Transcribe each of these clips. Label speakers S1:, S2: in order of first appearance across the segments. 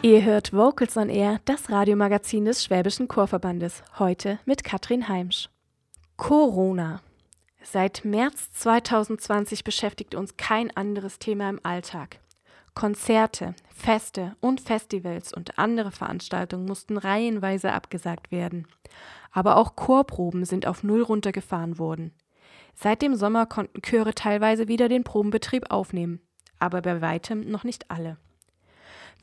S1: Ihr hört Vocals on Air, das Radiomagazin des Schwäbischen Chorverbandes, heute mit Katrin Heimsch. Corona. Seit März 2020 beschäftigt uns kein anderes Thema im Alltag. Konzerte, Feste und Festivals und andere Veranstaltungen mussten reihenweise abgesagt werden. Aber auch Chorproben sind auf Null runtergefahren worden. Seit dem Sommer konnten Chöre teilweise wieder den Probenbetrieb aufnehmen, aber bei weitem noch nicht alle.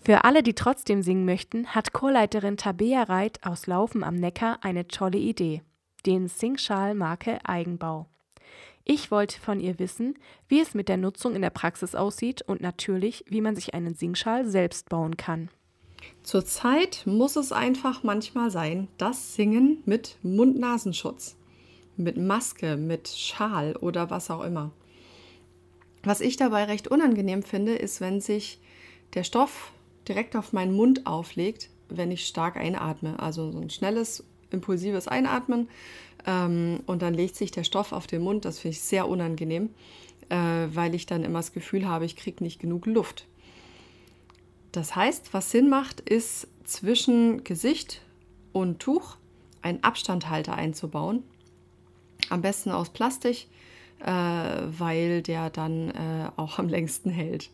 S1: Für alle, die trotzdem singen möchten, hat Chorleiterin Tabea Reit aus Laufen am Neckar eine tolle Idee: den Singschal-Marke Eigenbau. Ich wollte von ihr wissen, wie es mit der Nutzung in der Praxis aussieht und natürlich, wie man sich einen Singschal selbst bauen kann.
S2: Zurzeit muss es einfach manchmal sein, das Singen mit Mund-Nasenschutz, mit Maske, mit Schal oder was auch immer. Was ich dabei recht unangenehm finde, ist, wenn sich der Stoff direkt auf meinen Mund auflegt, wenn ich stark einatme. Also so ein schnelles, impulsives Einatmen ähm, und dann legt sich der Stoff auf den Mund. Das finde ich sehr unangenehm, äh, weil ich dann immer das Gefühl habe, ich kriege nicht genug Luft. Das heißt, was Sinn macht, ist zwischen Gesicht und Tuch einen Abstandhalter einzubauen. Am besten aus Plastik, äh, weil der dann äh, auch am längsten hält.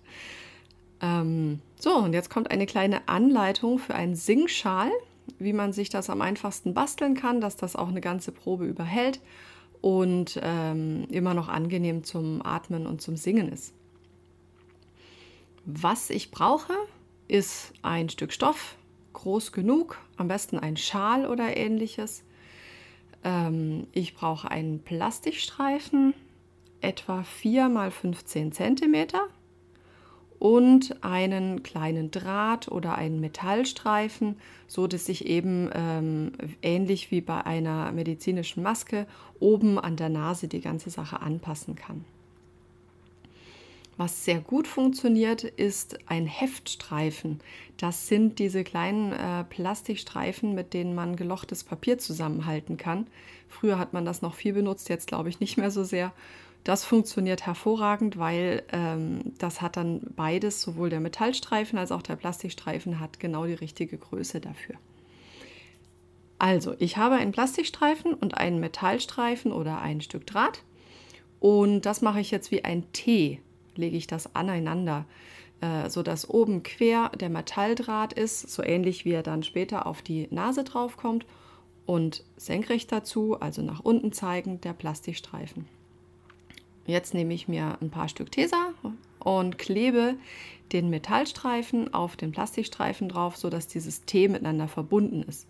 S2: Ähm, so, und jetzt kommt eine kleine Anleitung für einen Singschal, wie man sich das am einfachsten basteln kann, dass das auch eine ganze Probe überhält und ähm, immer noch angenehm zum Atmen und zum Singen ist. Was ich brauche, ist ein Stück Stoff, groß genug, am besten ein Schal oder ähnliches. Ähm, ich brauche einen Plastikstreifen, etwa 4 x 15 cm und einen kleinen Draht oder einen Metallstreifen, so dass ich eben ähm, ähnlich wie bei einer medizinischen Maske oben an der Nase die ganze Sache anpassen kann. Was sehr gut funktioniert, ist ein Heftstreifen. Das sind diese kleinen äh, Plastikstreifen, mit denen man gelochtes Papier zusammenhalten kann. Früher hat man das noch viel benutzt, jetzt glaube ich nicht mehr so sehr. Das funktioniert hervorragend, weil ähm, das hat dann beides, sowohl der Metallstreifen als auch der Plastikstreifen, hat genau die richtige Größe dafür. Also, ich habe einen Plastikstreifen und einen Metallstreifen oder ein Stück Draht. Und das mache ich jetzt wie ein T, lege ich das aneinander, äh, sodass oben quer der Metalldraht ist, so ähnlich wie er dann später auf die Nase draufkommt. Und senkrecht dazu, also nach unten zeigend, der Plastikstreifen. Jetzt nehme ich mir ein paar Stück Tesa und klebe den Metallstreifen auf den Plastikstreifen drauf, sodass dieses T miteinander verbunden ist.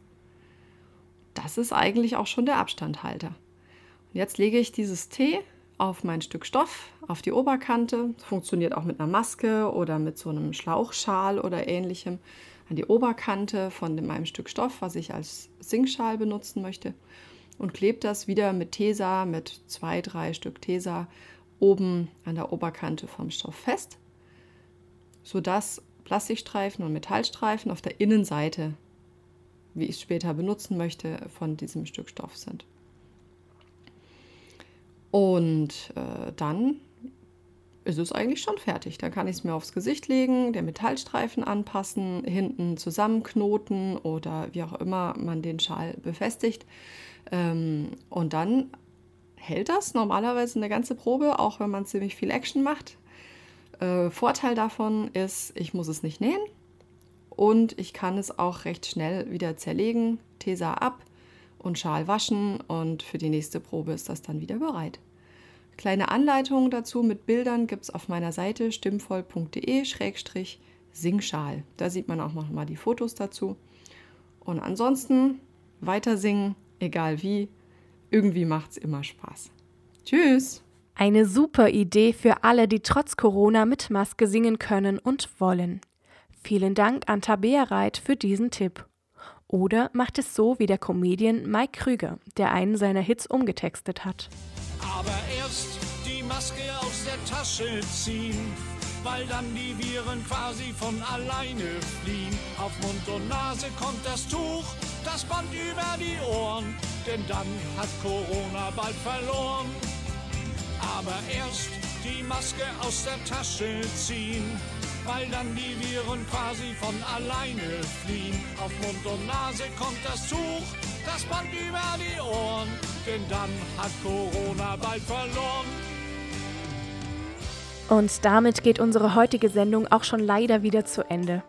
S2: Das ist eigentlich auch schon der Abstandhalter. Und jetzt lege ich dieses T auf mein Stück Stoff, auf die Oberkante. Das funktioniert auch mit einer Maske oder mit so einem Schlauchschal oder ähnlichem. An die Oberkante von meinem Stück Stoff, was ich als Singschal benutzen möchte und klebt das wieder mit Tesa, mit zwei, drei Stück Tesa oben an der Oberkante vom Stoff fest, sodass Plastikstreifen und Metallstreifen auf der Innenseite, wie ich es später benutzen möchte, von diesem Stück Stoff sind. Und äh, dann ist es eigentlich schon fertig. Dann kann ich es mir aufs Gesicht legen, den Metallstreifen anpassen, hinten zusammenknoten oder wie auch immer man den Schal befestigt. Ähm, und dann hält das normalerweise eine ganze Probe, auch wenn man ziemlich viel Action macht. Äh, Vorteil davon ist, ich muss es nicht nähen und ich kann es auch recht schnell wieder zerlegen, Tesa ab und Schal waschen und für die nächste Probe ist das dann wieder bereit. Kleine Anleitungen dazu mit Bildern gibt es auf meiner Seite stimmvoll.de-singschal. Da sieht man auch noch mal die Fotos dazu. Und ansonsten weiter singen, egal wie. Irgendwie macht es immer Spaß. Tschüss!
S1: Eine super Idee für alle, die trotz Corona mit Maske singen können und wollen. Vielen Dank an Tabea Reit für diesen Tipp. Oder macht es so wie der Comedian Mike Krüger, der einen seiner Hits umgetextet hat.
S3: Aber erst die Maske aus der Tasche ziehen, weil dann die Viren quasi von alleine fliehen. Auf Mund und Nase kommt das Tuch, das Band über die Ohren, denn dann hat Corona bald verloren. Aber erst die Maske aus der Tasche ziehen, weil dann die Viren quasi von alleine fliehen. Auf Mund und Nase kommt das Tuch, das Band über die Ohren, denn dann hat Corona bald verloren.
S1: Und damit geht unsere heutige Sendung auch schon leider wieder zu Ende.